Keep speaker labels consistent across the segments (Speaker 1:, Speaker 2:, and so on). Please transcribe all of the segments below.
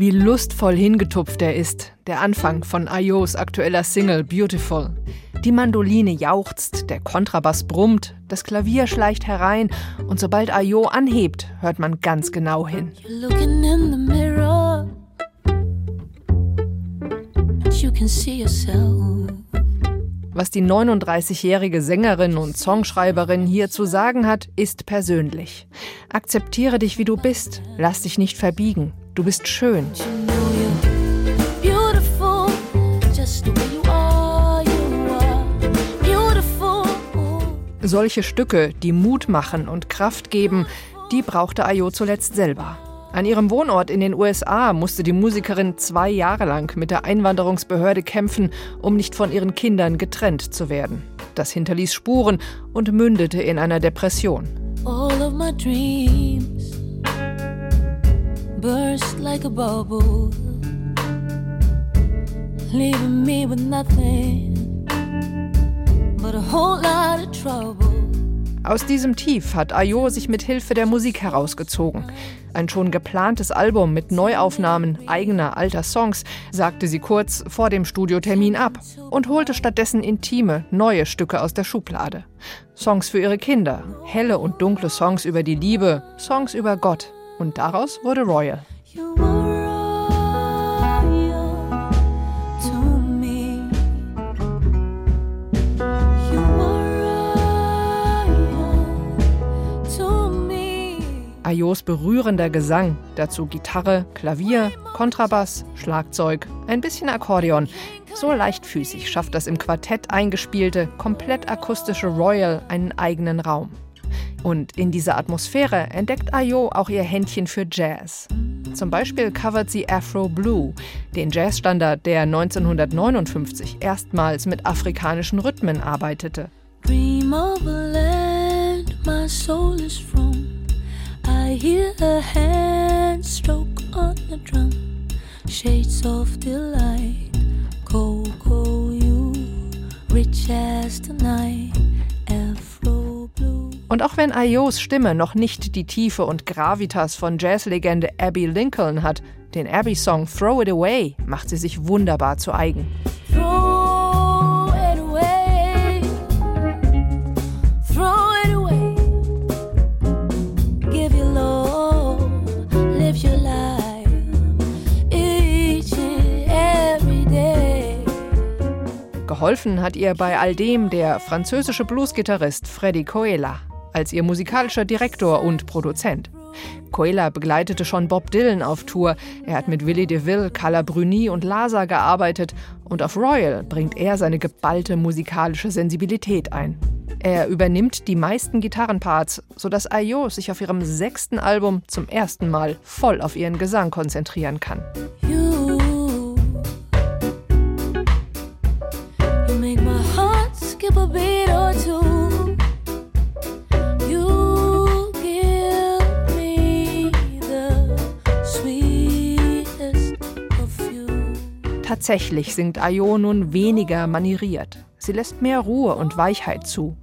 Speaker 1: Wie lustvoll hingetupft er ist, der Anfang von Ayos aktueller Single Beautiful. Die Mandoline jauchzt, der Kontrabass brummt, das Klavier schleicht herein und sobald Ayo anhebt, hört man ganz genau hin. Was die 39-jährige Sängerin und Songschreiberin hier zu sagen hat, ist persönlich. Akzeptiere dich, wie du bist, lass dich nicht verbiegen, Du bist schön. Solche Stücke, die Mut machen und Kraft geben, die brauchte Ayo zuletzt selber. An ihrem Wohnort in den USA musste die Musikerin zwei Jahre lang mit der Einwanderungsbehörde kämpfen, um nicht von ihren Kindern getrennt zu werden. Das hinterließ Spuren und mündete in einer Depression. All of my dreams burst like a bubble, leaving me with nothing but a whole lot of trouble. Aus diesem Tief hat Ayo sich mit Hilfe der Musik herausgezogen. Ein schon geplantes Album mit Neuaufnahmen eigener alter Songs sagte sie kurz vor dem Studiotermin ab und holte stattdessen intime, neue Stücke aus der Schublade. Songs für ihre Kinder, helle und dunkle Songs über die Liebe, Songs über Gott, und daraus wurde Royal. Ayos berührender Gesang, dazu Gitarre, Klavier, Kontrabass, Schlagzeug, ein bisschen Akkordeon. So leichtfüßig schafft das im Quartett eingespielte, komplett akustische Royal einen eigenen Raum. Und in dieser Atmosphäre entdeckt Ayo auch ihr Händchen für Jazz. Zum Beispiel covert sie Afro Blue, den Jazzstandard, der 1959 erstmals mit afrikanischen Rhythmen arbeitete. Dream of a land my soul is from. I hear a hand stroke on the drum. Shades of delight, cocoa you, rich as the night. Und auch wenn Ayos Stimme noch nicht die Tiefe und Gravitas von Jazzlegende Abby Lincoln hat, den Abby-Song Throw It Away macht sie sich wunderbar zu eigen. Geholfen hat ihr bei all dem der französische Bluesgitarrist Freddy Coela als ihr musikalischer Direktor und Produzent. Coela begleitete schon Bob Dylan auf Tour. Er hat mit Willy DeVille, Carla Bruni und Lasa gearbeitet und auf Royal bringt er seine geballte musikalische Sensibilität ein. Er übernimmt die meisten Gitarrenparts, sodass Ayo sich auf ihrem sechsten Album zum ersten Mal voll auf ihren Gesang konzentrieren kann. You, you Tatsächlich singt Ayo nun weniger manieriert. Sie lässt mehr Ruhe und Weichheit zu.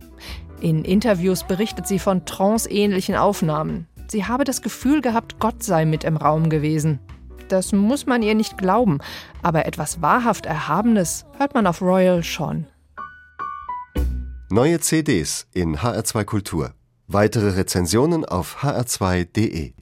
Speaker 1: In Interviews berichtet sie von tranceähnlichen Aufnahmen. Sie habe das Gefühl gehabt, Gott sei mit im Raum gewesen. Das muss man ihr nicht glauben, aber etwas wahrhaft Erhabenes hört man auf Royal schon.
Speaker 2: Neue CDs in HR2 Kultur. Weitere Rezensionen auf hr2.de